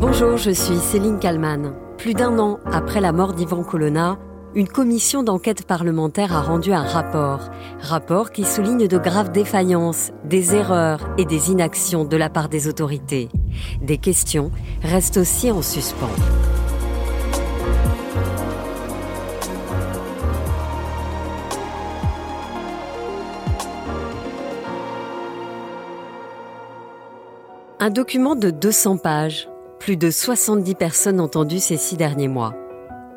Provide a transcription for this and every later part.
Bonjour, je suis Céline Kalman. Plus d'un an après la mort d'Ivan Colonna, une commission d'enquête parlementaire a rendu un rapport. Rapport qui souligne de graves défaillances, des erreurs et des inactions de la part des autorités. Des questions restent aussi en suspens. Un document de 200 pages. Plus de 70 personnes entendues ces six derniers mois.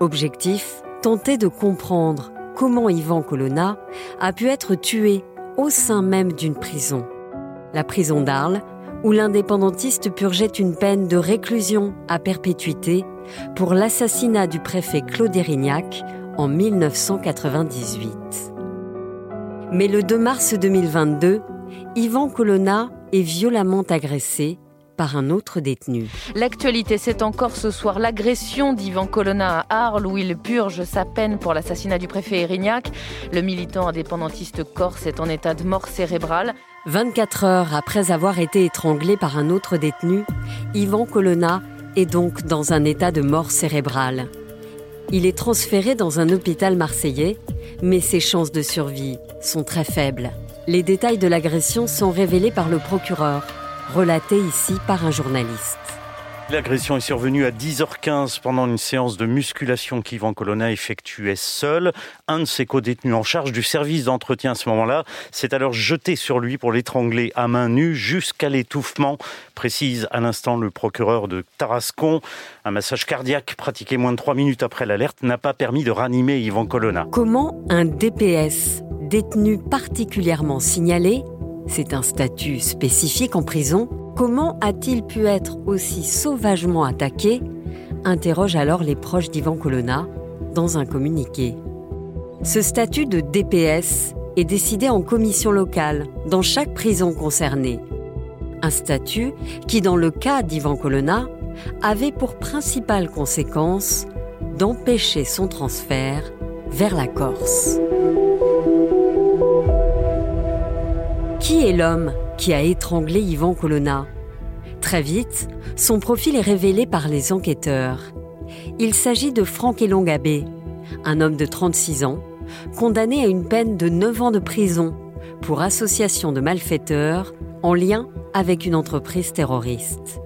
Objectif tenter de comprendre comment Ivan Colonna a pu être tué au sein même d'une prison. La prison d'Arles, où l'indépendantiste purgeait une peine de réclusion à perpétuité pour l'assassinat du préfet Claude Erignac en 1998. Mais le 2 mars 2022, Ivan Colonna est violemment agressé par un autre détenu. L'actualité, c'est encore ce soir l'agression d'Ivan Colonna à Arles où il purge sa peine pour l'assassinat du préfet Erignac. Le militant indépendantiste corse est en état de mort cérébrale. 24 heures après avoir été étranglé par un autre détenu, Ivan Colonna est donc dans un état de mort cérébrale. Il est transféré dans un hôpital marseillais, mais ses chances de survie sont très faibles. Les détails de l'agression sont révélés par le procureur, relatés ici par un journaliste. L'agression est survenue à 10h15 pendant une séance de musculation qu'Yvan Colonna effectuait seul. Un de ses co-détenus en charge du service d'entretien à ce moment-là s'est alors jeté sur lui pour l'étrangler à main nue jusqu'à l'étouffement, précise à l'instant le procureur de Tarascon. Un massage cardiaque pratiqué moins de trois minutes après l'alerte n'a pas permis de ranimer Yvan Colonna. Comment un DPS détenu particulièrement signalé, c'est un statut spécifique en prison, Comment a-t-il pu être aussi sauvagement attaqué? Interroge alors les proches d'Ivan Colonna dans un communiqué. Ce statut de DPS est décidé en commission locale dans chaque prison concernée. Un statut qui, dans le cas d'Ivan Colonna, avait pour principale conséquence d'empêcher son transfert vers la Corse. Qui est l'homme qui a étranglé Yvan Colonna? Très vite, son profil est révélé par les enquêteurs. Il s'agit de Franck Elongabé, un homme de 36 ans, condamné à une peine de 9 ans de prison pour association de malfaiteurs en lien avec une entreprise terroriste.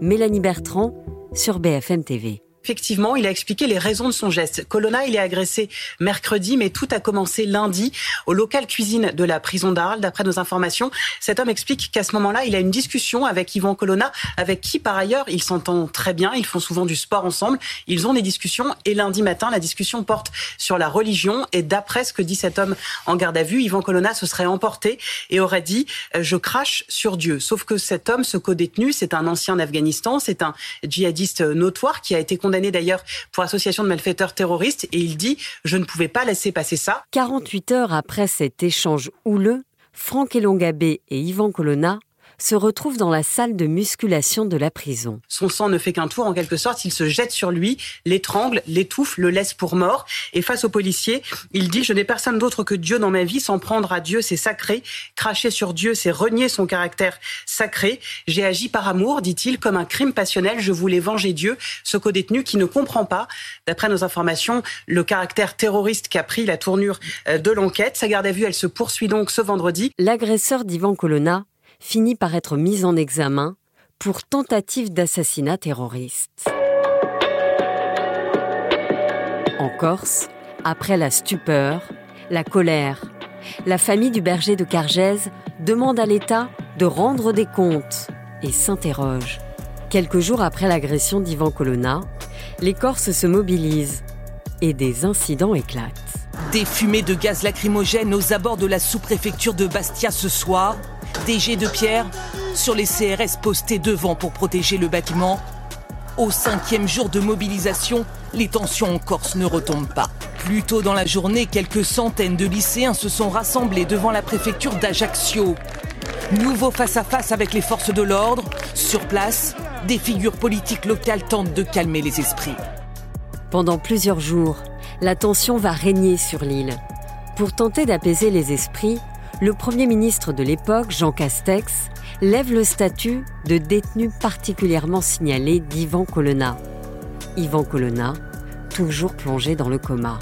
Mélanie Bertrand sur BFM TV. Effectivement, il a expliqué les raisons de son geste. Colonna, il est agressé mercredi, mais tout a commencé lundi au local cuisine de la prison d'Arles. D'après nos informations, cet homme explique qu'à ce moment-là, il a une discussion avec Yvan Colonna, avec qui par ailleurs il s'entend très bien. Ils font souvent du sport ensemble. Ils ont des discussions et lundi matin, la discussion porte sur la religion. Et d'après ce que dit cet homme en garde à vue, Yvan Colonna se serait emporté et aurait dit euh, je crache sur Dieu. Sauf que cet homme, ce co-détenu, c'est un ancien d'Afghanistan, c'est un djihadiste notoire qui a été condamné d'ailleurs pour association de malfaiteurs terroristes et il dit je ne pouvais pas laisser passer ça. 48 heures après cet échange houleux, Franck Elongabé et Yvan Colonna se retrouve dans la salle de musculation de la prison. Son sang ne fait qu'un tour, en quelque sorte. Il se jette sur lui, l'étrangle, l'étouffe, le laisse pour mort. Et face aux policiers, il dit, je n'ai personne d'autre que Dieu dans ma vie. S'en prendre à Dieu, c'est sacré. Cracher sur Dieu, c'est renier son caractère sacré. J'ai agi par amour, dit-il, comme un crime passionnel. Je voulais venger Dieu. Ce co-détenu qui ne comprend pas, d'après nos informations, le caractère terroriste qu'a pris la tournure euh, de l'enquête. Sa garde à vue, elle se poursuit donc ce vendredi. L'agresseur d'Ivan Colonna finit par être mise en examen pour tentative d'assassinat terroriste. En Corse, après la stupeur, la colère, la famille du berger de Cargèse demande à l'État de rendre des comptes et s'interroge. Quelques jours après l'agression d'Ivan Colonna, les Corses se mobilisent et des incidents éclatent. Des fumées de gaz lacrymogène aux abords de la sous-préfecture de Bastia ce soir, des de pierre sur les CRS postés devant pour protéger le bâtiment. Au cinquième jour de mobilisation, les tensions en Corse ne retombent pas. Plus tôt dans la journée, quelques centaines de lycéens se sont rassemblés devant la préfecture d'Ajaccio. Nouveau face-à-face avec les forces de l'ordre. Sur place, des figures politiques locales tentent de calmer les esprits. Pendant plusieurs jours, la tension va régner sur l'île. Pour tenter d'apaiser les esprits, le Premier ministre de l'époque, Jean Castex, lève le statut de détenu particulièrement signalé d'Ivan Colonna. Ivan Colonna, toujours plongé dans le coma.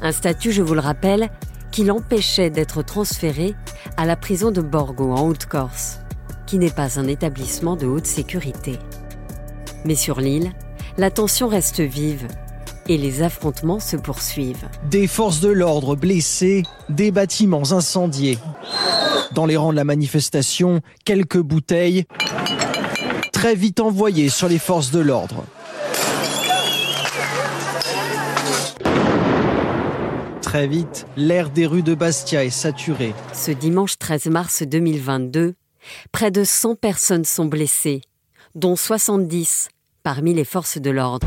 Un statut, je vous le rappelle, qui l'empêchait d'être transféré à la prison de Borgo en Haute-Corse, qui n'est pas un établissement de haute sécurité. Mais sur l'île, la tension reste vive et les affrontements se poursuivent. Des forces de l'ordre blessées, des bâtiments incendiés. Dans les rangs de la manifestation, quelques bouteilles très vite envoyées sur les forces de l'ordre. Très vite, l'air des rues de Bastia est saturé. Ce dimanche 13 mars 2022, près de 100 personnes sont blessées, dont 70 parmi les forces de l'ordre.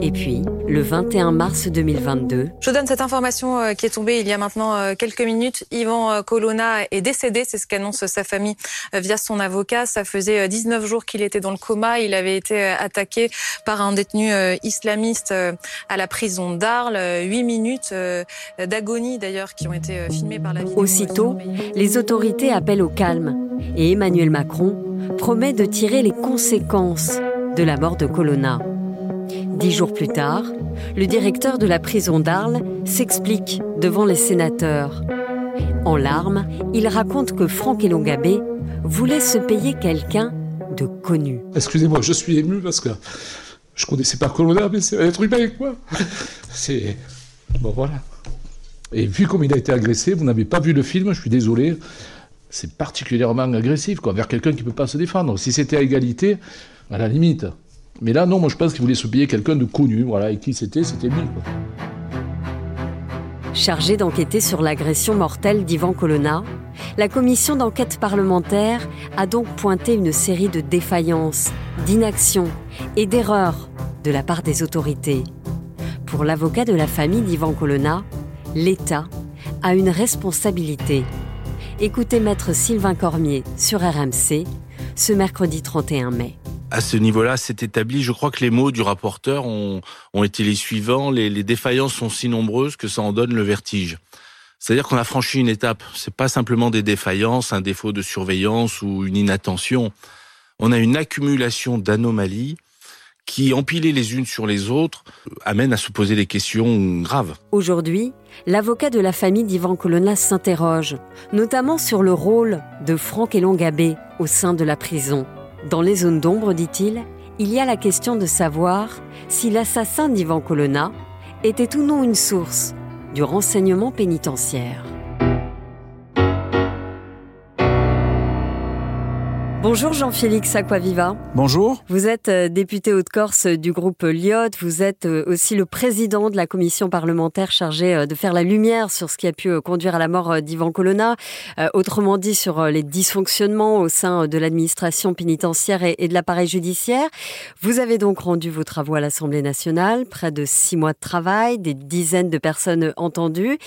Et puis, le 21 mars 2022. Je donne cette information euh, qui est tombée il y a maintenant euh, quelques minutes. Ivan euh, Colonna est décédé, c'est ce qu'annonce sa famille via son avocat. Ça faisait 19 jours qu'il était dans le coma. Il avait été attaqué par un détenu islamiste à la prison d'Arles. 8 minutes d'agonie d'ailleurs qui ont été filmées par la vidéo. Aussitôt, les autorités appellent au calme et Emmanuel Macron promet de tirer les conséquences de la mort de Colonna. Dix jours plus tard, le directeur de la prison d'Arles s'explique devant les sénateurs. En larmes, il raconte que Franck Elongabé voulait se payer quelqu'un de connu. Excusez-moi, je suis ému parce que je connaissais pas Colonna, mais c'est un être humain, quoi. C'est. Bon, voilà. Et vu comme il a été agressé, vous n'avez pas vu le film, je suis désolé. C'est particulièrement agressif, quoi, vers quelqu'un qui ne peut pas se défendre. Si c'était à égalité, à la limite. Mais là, non, moi je pense qu'il voulait se quelqu'un de connu, voilà, et qui c'était, c'était lui. Chargé d'enquêter sur l'agression mortelle d'Ivan Colonna, la commission d'enquête parlementaire a donc pointé une série de défaillances, d'inactions et d'erreurs de la part des autorités. Pour l'avocat de la famille d'Ivan Colonna, l'État a une responsabilité. Écoutez maître Sylvain Cormier sur RMC ce mercredi 31 mai à ce niveau-là, c'est établi. Je crois que les mots du rapporteur ont, été les suivants. Les, les, défaillances sont si nombreuses que ça en donne le vertige. C'est-à-dire qu'on a franchi une étape. C'est pas simplement des défaillances, un défaut de surveillance ou une inattention. On a une accumulation d'anomalies qui, empilées les unes sur les autres, amènent à se poser des questions graves. Aujourd'hui, l'avocat de la famille d'Ivan Colonna s'interroge, notamment sur le rôle de Franck Elongabé au sein de la prison. Dans les zones d'ombre, dit-il, il y a la question de savoir si l'assassin d'Ivan Colonna était ou non une source du renseignement pénitentiaire. Bonjour Jean-Félix Aquaviva. Bonjour. Vous êtes euh, député Haute-Corse du groupe Lyot. Vous êtes euh, aussi le président de la commission parlementaire chargée euh, de faire la lumière sur ce qui a pu conduire à la mort d'Ivan Colonna. Autrement dit, sur les dysfonctionnements au sein de l'administration pénitentiaire et de l'appareil judiciaire. Vous avez donc rendu vos travaux à l'Assemblée nationale. Près de six mois de travail, des dizaines de personnes entendues.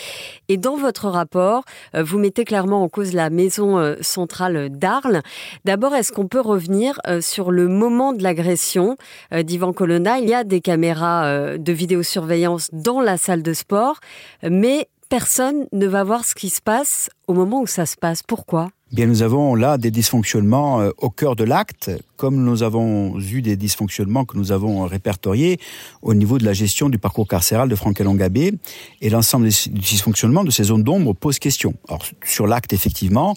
Et dans votre rapport, vous mettez clairement en cause la maison centrale d'Arles. D'abord, est-ce qu'on peut revenir euh, sur le moment de l'agression euh, d'Ivan Colonna? Il y a des caméras euh, de vidéosurveillance dans la salle de sport, mais personne ne va voir ce qui se passe au moment où ça se passe. Pourquoi? Bien, nous avons là des dysfonctionnements au cœur de l'acte, comme nous avons eu des dysfonctionnements que nous avons répertoriés au niveau de la gestion du parcours carcéral de Franck Elongabé. Et l'ensemble des dysfonctionnements de ces zones d'ombre pose question. Alors, sur l'acte, effectivement,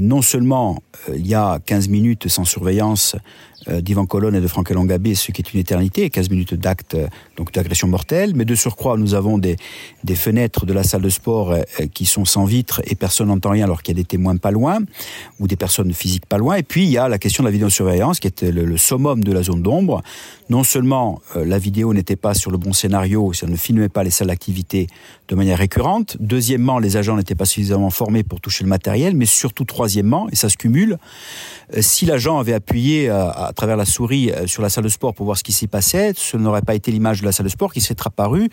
non seulement il y a 15 minutes sans surveillance euh, d'Ivan Colonne et de Franck Elongabé, ce qui est une éternité, 15 minutes d'acte euh, donc d'agression mortelle. Mais de surcroît, nous avons des, des fenêtres de la salle de sport euh, qui sont sans vitres et personne n'entend rien alors qu'il y a des témoins pas loin ou des personnes physiques pas loin. Et puis il y a la question de la vidéosurveillance qui le, le summum de la zone d'ombre. Non seulement la vidéo n'était pas sur le bon scénario, ça ne filmait pas les salles d'activité de manière récurrente. Deuxièmement, les agents n'étaient pas suffisamment formés pour toucher le matériel. Mais surtout, troisièmement, et ça se cumule, si l'agent avait appuyé à travers la souris euh, sur la salle de sport pour voir ce qui s'y passait, ce n'aurait pas été l'image de la salle de sport qui serait apparue,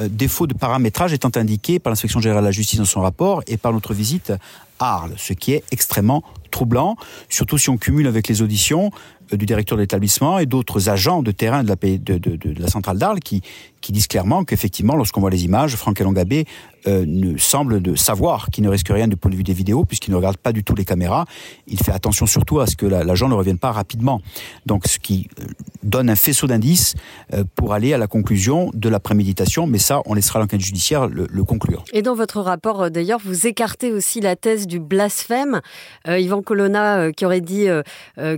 euh, défaut de paramétrage étant indiqué par l'inspection générale de la justice dans son rapport et par notre visite à Arles, ce qui est extrêmement troublant, surtout si on cumule avec les auditions du directeur de l'établissement et d'autres agents de terrain de la, centrale d'Arles qui, disent clairement qu'effectivement, lorsqu'on voit les images, Franck Elongabé euh, semble de savoir qu'il ne risque rien du point de vue des vidéos, puisqu'il ne regarde pas du tout les caméras. Il fait attention surtout à ce que l'agent ne revienne pas rapidement. Donc, ce qui euh, donne un faisceau d'indices euh, pour aller à la conclusion de la préméditation. Mais ça, on laissera l'enquête judiciaire le, conclure. Et dans votre rapport, d'ailleurs, vous écartez aussi la thèse du blasphème. Yvan Colonna qui aurait dit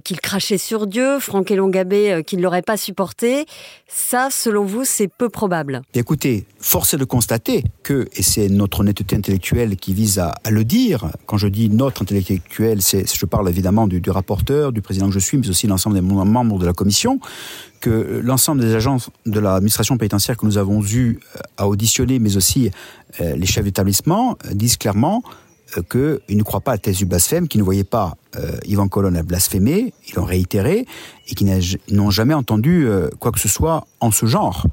qu'il crachait sur Dieu, Franck Elongabé qui ne l'aurait pas supporté. Ça, selon vous, c'est peu probable. Écoutez, force est de constater que, et c'est notre honnêteté intellectuelle qui vise à, le dire, quand je dis notre intellectuel, c'est, je parle évidemment du, rapporteur, du président que je suis, mais aussi l'ensemble des membres de la commission, que l'ensemble des agents de l'administration pénitentiaire que nous avons eu à auditionner, mais aussi euh, les chefs d'établissement, euh, disent clairement euh, qu'ils ne croient pas à la thèse du blasphème, qu'ils ne voyaient pas euh, Yvan Colonne blasphémer, ils l'ont réitéré, et qu'ils n'ont jamais entendu euh, quoi que ce soit en ce genre.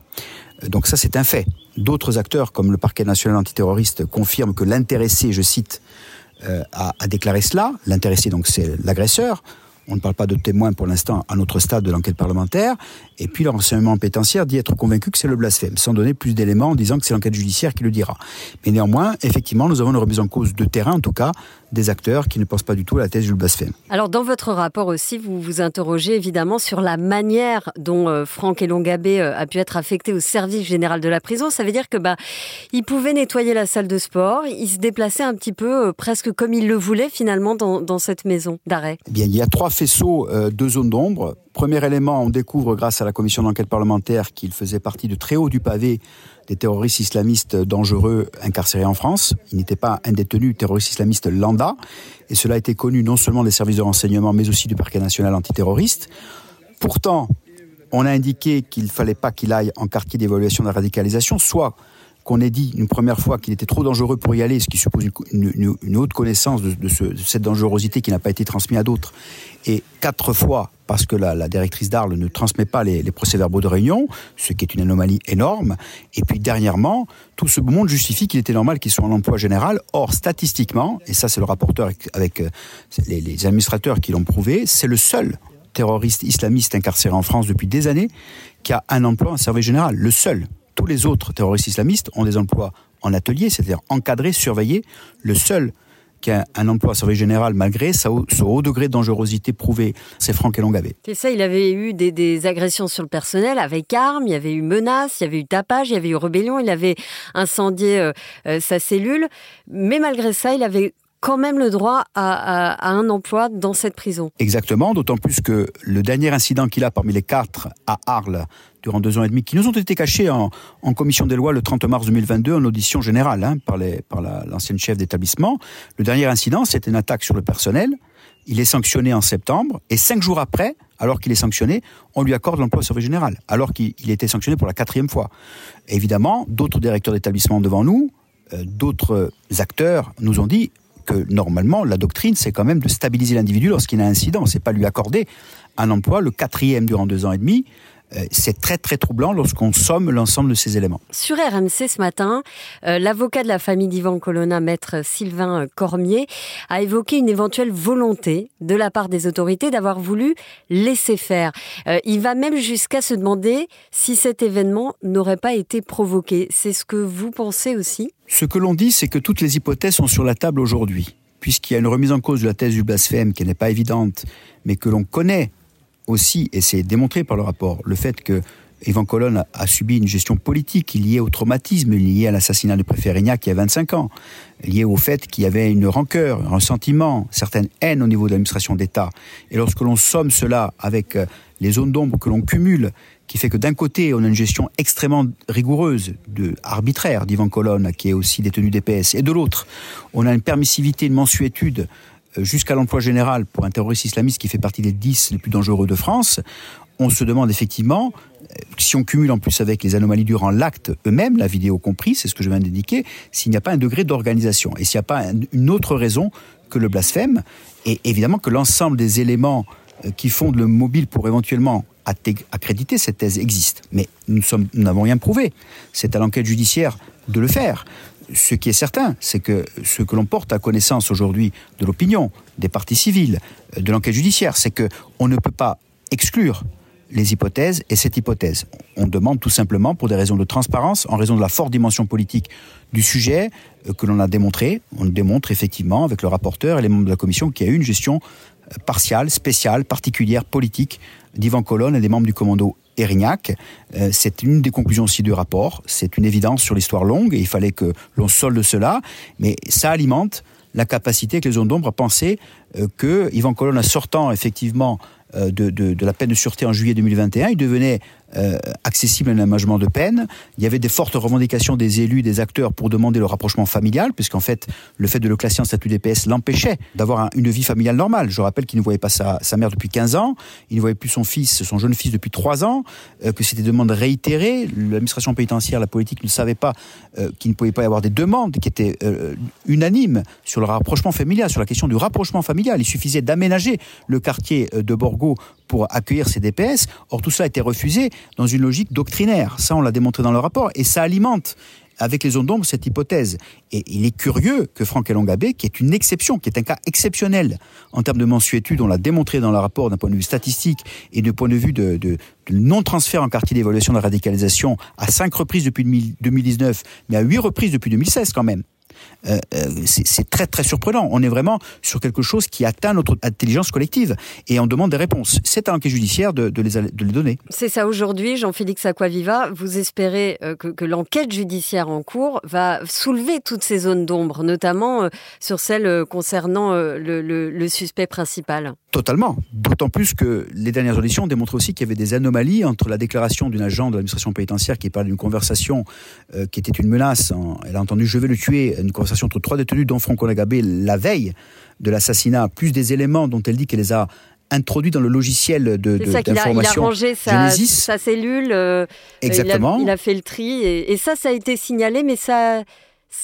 Donc ça, c'est un fait. D'autres acteurs, comme le parquet national antiterroriste, confirment que l'intéressé, je cite, euh, a déclaré cela. L'intéressé, donc, c'est l'agresseur. On ne parle pas de témoins pour l'instant à notre stade de l'enquête parlementaire. Et puis le renseignement pénitentiaire dit être convaincu que c'est le blasphème, sans donner plus d'éléments en disant que c'est l'enquête judiciaire qui le dira. Mais néanmoins, effectivement, nous avons une remise en cause de terrain, en tout cas, des acteurs qui ne pensent pas du tout à la thèse du blasphème. Alors dans votre rapport aussi, vous vous interrogez évidemment sur la manière dont euh, Franck Elongabé euh, a pu être affecté au service général de la prison. Ça veut dire que bah, il pouvait nettoyer la salle de sport, il se déplaçait un petit peu euh, presque comme il le voulait finalement dans, dans cette maison d'arrêt. Eh bien, il y a trois faisceaux euh, de zones d'ombre. Premier élément, on découvre grâce à la commission d'enquête parlementaire qu'il faisait partie de très haut du pavé des terroristes islamistes dangereux incarcérés en France. Il n'était pas un détenu terroriste islamiste lambda. Et cela a été connu non seulement des services de renseignement, mais aussi du parquet national antiterroriste. Pourtant, on a indiqué qu'il ne fallait pas qu'il aille en quartier d'évaluation de la radicalisation, soit qu'on ait dit une première fois qu'il était trop dangereux pour y aller, ce qui suppose une, haute connaissance de, de, ce, de, cette dangerosité qui n'a pas été transmise à d'autres, et quatre fois parce que la, directrice d'Arles ne transmet pas les, procès-verbaux de réunion, ce qui est une anomalie énorme. Et puis dernièrement, tout ce monde justifie qu'il était normal qu'il soit en emploi général. Or, statistiquement, et ça c'est le rapporteur avec, euh, les administrateurs qui l'ont prouvé, c'est le seul terroriste islamiste incarcéré en France depuis des années qui a un emploi en service général, le seul tous les autres terroristes islamistes ont des emplois en atelier, c'est-à-dire encadrés, surveillés. Le seul qui a un emploi à service général malgré sa haut, haut degré de dangerosité prouvé, c'est Franck Elongavé. C'est ça, il avait eu des, des, agressions sur le personnel avec armes, il y avait eu menaces, il y avait eu tapage, il y avait eu rébellion, il avait incendié euh, euh, sa cellule, mais malgré ça, il avait quand même le droit à, un emploi dans cette prison. Exactement, d'autant plus que le dernier incident qu'il a parmi les quatre à Arles durant deux ans et demi, qui nous ont été cachés en, commission des lois le 30 mars 2022 en audition générale hein, par, les, l'ancienne la, chef d'établissement. Le dernier incident, c'était une attaque sur le personnel. Il est sanctionné en septembre et cinq jours après, alors qu'il est sanctionné, on lui accorde l'emploi au service général, alors qu'il était sanctionné pour la quatrième fois. Évidemment, d'autres directeurs d'établissement devant nous, euh, d'autres acteurs nous ont dit que normalement, la doctrine, c'est quand même de stabiliser l'individu lorsqu'il a un incident. C'est pas lui accorder un emploi, le quatrième durant deux ans et demi, c'est très très troublant lorsqu'on somme l'ensemble de ces éléments. Sur RMC ce matin, euh, l'avocat de la famille d'Ivan Colonna, maître Sylvain Cormier, a évoqué une éventuelle volonté de la part des autorités d'avoir voulu laisser faire. Euh, il va même jusqu'à se demander si cet événement n'aurait pas été provoqué. C'est ce que vous pensez aussi? Ce que l'on dit, c'est que toutes les hypothèses sont sur la table aujourd'hui, puisqu'il y a une remise en cause de la thèse du blasphème qui n'est pas évidente, mais que l'on connaît aussi, et c'est démontré par le rapport, le fait que Yvan Colonne a, subi une gestion politique liée au traumatisme, liée à l'assassinat du préfet Rignac il y a 25 ans, liée au fait qu'il y avait une rancœur, un sentiment, certaine haine au niveau de l'administration d'État. Et lorsque l'on somme cela avec euh, les zones d'ombre que l'on cumule, qui fait que d'un côté, on a une gestion extrêmement rigoureuse, arbitraire d'Yvan Colonne, qui est aussi détenu DPS, et de l'autre, on a une permissivité, une mensuétude jusqu'à l'emploi général pour un terroriste islamiste qui fait partie des 10 les plus dangereux de France, on se demande effectivement, si on cumule en plus avec les anomalies durant l'acte eux-mêmes, la vidéo compris, c'est ce que je viens d'indiquer, s'il n'y a pas un degré d'organisation et s'il n'y a pas une autre raison que le blasphème, et évidemment que l'ensemble des éléments qui fondent le mobile pour éventuellement accréditer cette thèse existe. Mais nous n'avons rien prouvé. C'est à l'enquête judiciaire de le faire ce qui est certain, c'est que ce que l'on porte à connaissance aujourd'hui de l'opinion, des partis civils, de l'enquête judiciaire, c'est que on ne peut pas exclure les hypothèses et cette hypothèse. On demande tout simplement, pour des raisons de transparence, en raison de la forte dimension politique du sujet euh, que l'on a démontré, on démontre effectivement avec le rapporteur et les membres de la commission qu'il y a eu une gestion euh, partiale, spéciale, particulière, politique d'Ivan Colonne et des membres du commando Erignac. Euh, c'est une des conclusions aussi du rapport. C'est une évidence sur l'histoire longue et il fallait que l'on solde cela. Mais ça alimente la capacité que les zones d'ombre à penser que Ivan Colonne, sortant effectivement de, de, la peine de sûreté en juillet 2021, il devenait euh, accessible à un aménagement de peine. Il y avait des fortes revendications des élus, des acteurs pour demander le rapprochement familial, puisqu'en fait, le fait de le classer en statut DPS l'empêchait d'avoir une vie familiale normale. Je rappelle qu'il ne voyait pas sa, sa, mère depuis 15 ans, il ne voyait plus son fils, son jeune fils depuis 3 ans, euh, que c'était des demandes réitérées. L'administration pénitentiaire, la politique ne savait pas euh, qu'il ne pouvait pas y avoir des demandes qui étaient unanimes sur le rapprochement familial, sur la question du rapprochement familial. Il suffisait d'aménager le quartier de Borgo pour accueillir ces DPS. Or, tout cela a été refusé dans une logique doctrinaire. Ça, on l'a démontré dans le rapport. Et ça alimente avec les zones d'ombre cette hypothèse. Et il est curieux que Franck Elongabé, qui est une exception, qui est un cas exceptionnel en termes de mensuétude, on l'a démontré dans le rapport d'un point de vue statistique et du point de vue de, de non-transfert en quartier d'évaluation de la radicalisation à cinq reprises depuis 2019, mais à huit reprises depuis 2016 quand même. Euh, euh, c'est très très surprenant. On est vraiment sur quelque chose qui atteint notre intelligence collective et on demande des réponses. C'est à l'enquête judiciaire de, les, de, les, donner. C'est ça aujourd'hui, Jean-Félix Aquaviva. Vous espérez euh, que, l'enquête judiciaire en cours va soulever toutes ces zones d'ombre, notamment sur celles concernant le, suspect principal Totalement. D'autant plus que les dernières auditions démontrent aussi qu'il y avait des anomalies entre la déclaration d'une agent de l'administration pénitentiaire qui parle d'une conversation qui était une menace. Elle a entendu je vais le tuer une conversation entre trois détenus, dont Franco Lagabé, la veille de l'assassinat, plus des éléments dont elle dit qu'elle les a introduits dans le logiciel de, d'information. Il, a rangé sa, sa cellule. Euh, Exactement. Il a, fait le tri. Et, ça, ça a été signalé, mais ça,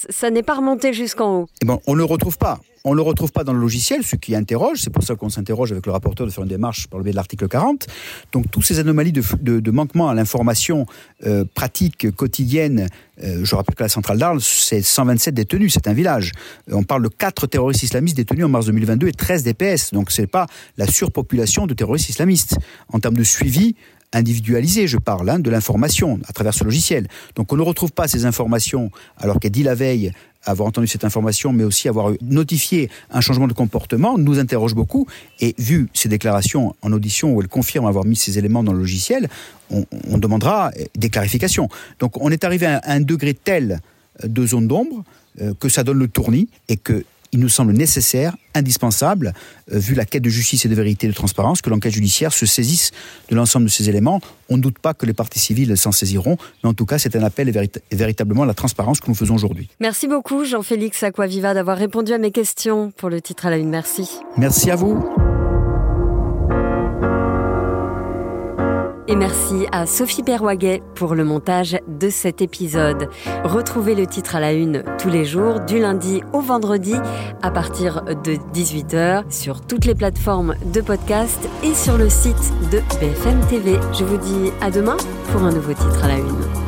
ça n'est pas remonté jusqu'en haut. Eh bon, on ne le retrouve pas. On ne le retrouve pas dans le logiciel, ce qui interroge. C'est pour ça qu'on s'interroge avec le rapporteur de faire une démarche par le biais de l'article 40. Donc, toutes ces anomalies de, manquement à l'information euh, pratique quotidienne, euh, je rappelle que la centrale d'Arles, c'est 127 détenus, c'est un village. Euh, on parle de 4 terroristes islamistes détenus en mars 2022 et 13 DPS. Donc, c'est pas la surpopulation de terroristes islamistes. En termes de suivi, individualisé, je parle, hein, de l'information à travers ce logiciel. Donc on ne retrouve pas ces informations alors qu'elle dit la veille avoir entendu cette information, mais aussi avoir notifié un changement de comportement, nous interroge beaucoup. Et vu ces déclarations en audition où elle confirme avoir mis ces éléments dans le logiciel, on, demandera des clarifications. Donc on est arrivé à un degré tel de zone d'ombre euh, que ça donne le tournis et que il nous semble nécessaire, indispensable, euh, vu la quête de justice et de vérité et de transparence, que l'enquête judiciaire se saisisse de l'ensemble de ces éléments. On ne doute pas que les parties civiles s'en saisiront, mais en tout cas, c'est un appel et, véritablement la transparence que nous faisons aujourd'hui. Merci beaucoup, Jean-Félix Aquaviva, d'avoir répondu à mes questions pour le titre à la une. Merci. Merci à vous. Et merci à Sophie Perwaguet pour le montage de cet épisode. Retrouvez le titre à la une tous les jours, du lundi au vendredi, à partir de 18h, sur toutes les plateformes de podcast et sur le site de BFM TV. Je vous dis à demain pour un nouveau titre à la une.